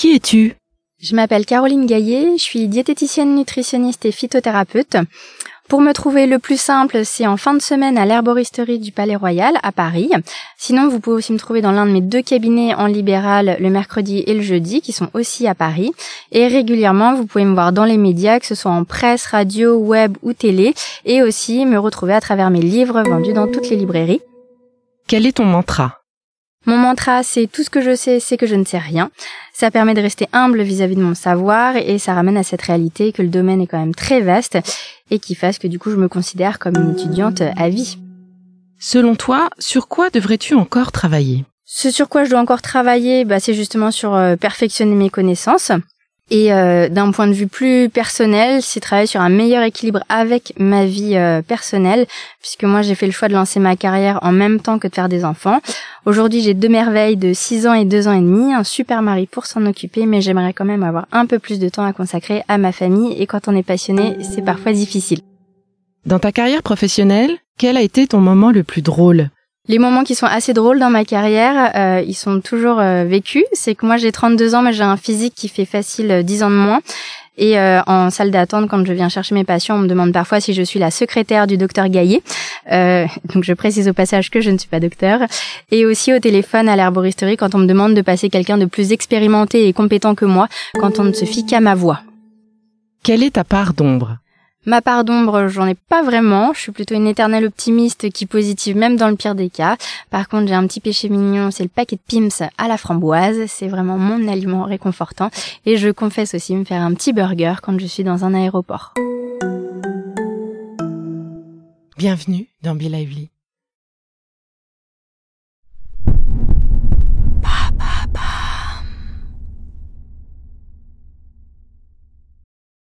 Qui es-tu Je m'appelle Caroline Gaillet, je suis diététicienne nutritionniste et phytothérapeute. Pour me trouver le plus simple, c'est en fin de semaine à l'herboristerie du Palais Royal à Paris. Sinon, vous pouvez aussi me trouver dans l'un de mes deux cabinets en libéral le mercredi et le jeudi qui sont aussi à Paris. Et régulièrement, vous pouvez me voir dans les médias, que ce soit en presse, radio, web ou télé, et aussi me retrouver à travers mes livres vendus dans toutes les librairies. Quel est ton mantra? Mon mantra, c'est tout ce que je sais, c'est que je ne sais rien. Ça permet de rester humble vis-à-vis de mon savoir et ça ramène à cette réalité que le domaine est quand même très vaste et qui fasse que du coup je me considère comme une étudiante à vie. Selon toi, sur quoi devrais-tu encore travailler? Ce sur quoi je dois encore travailler, bah, c'est justement sur euh, perfectionner mes connaissances, et euh, d'un point de vue plus personnel, c'est travailler sur un meilleur équilibre avec ma vie euh, personnelle, puisque moi j'ai fait le choix de lancer ma carrière en même temps que de faire des enfants. Aujourd'hui j'ai deux merveilles de 6 ans et 2 ans et demi, un super mari pour s'en occuper, mais j'aimerais quand même avoir un peu plus de temps à consacrer à ma famille, et quand on est passionné, c'est parfois difficile. Dans ta carrière professionnelle, quel a été ton moment le plus drôle? Les moments qui sont assez drôles dans ma carrière, euh, ils sont toujours euh, vécus. C'est que moi j'ai 32 ans, mais j'ai un physique qui fait facile 10 euh, ans de moins. Et en salle d'attente, quand je viens chercher mes patients, on me demande parfois si je suis la secrétaire du docteur Gaillet. Donc je précise au passage que je ne suis pas docteur. Et aussi au téléphone à l'herboristerie, quand on me demande de passer quelqu'un de plus expérimenté et compétent que moi, quand on ne se fie qu'à ma voix. Quelle est ta part d'ombre? Ma part d'ombre, j'en ai pas vraiment. Je suis plutôt une éternelle optimiste qui positive même dans le pire des cas. Par contre, j'ai un petit péché mignon, c'est le paquet de Pims à la framboise. C'est vraiment mon aliment réconfortant. Et je confesse aussi me faire un petit burger quand je suis dans un aéroport. Bienvenue dans Be Lively.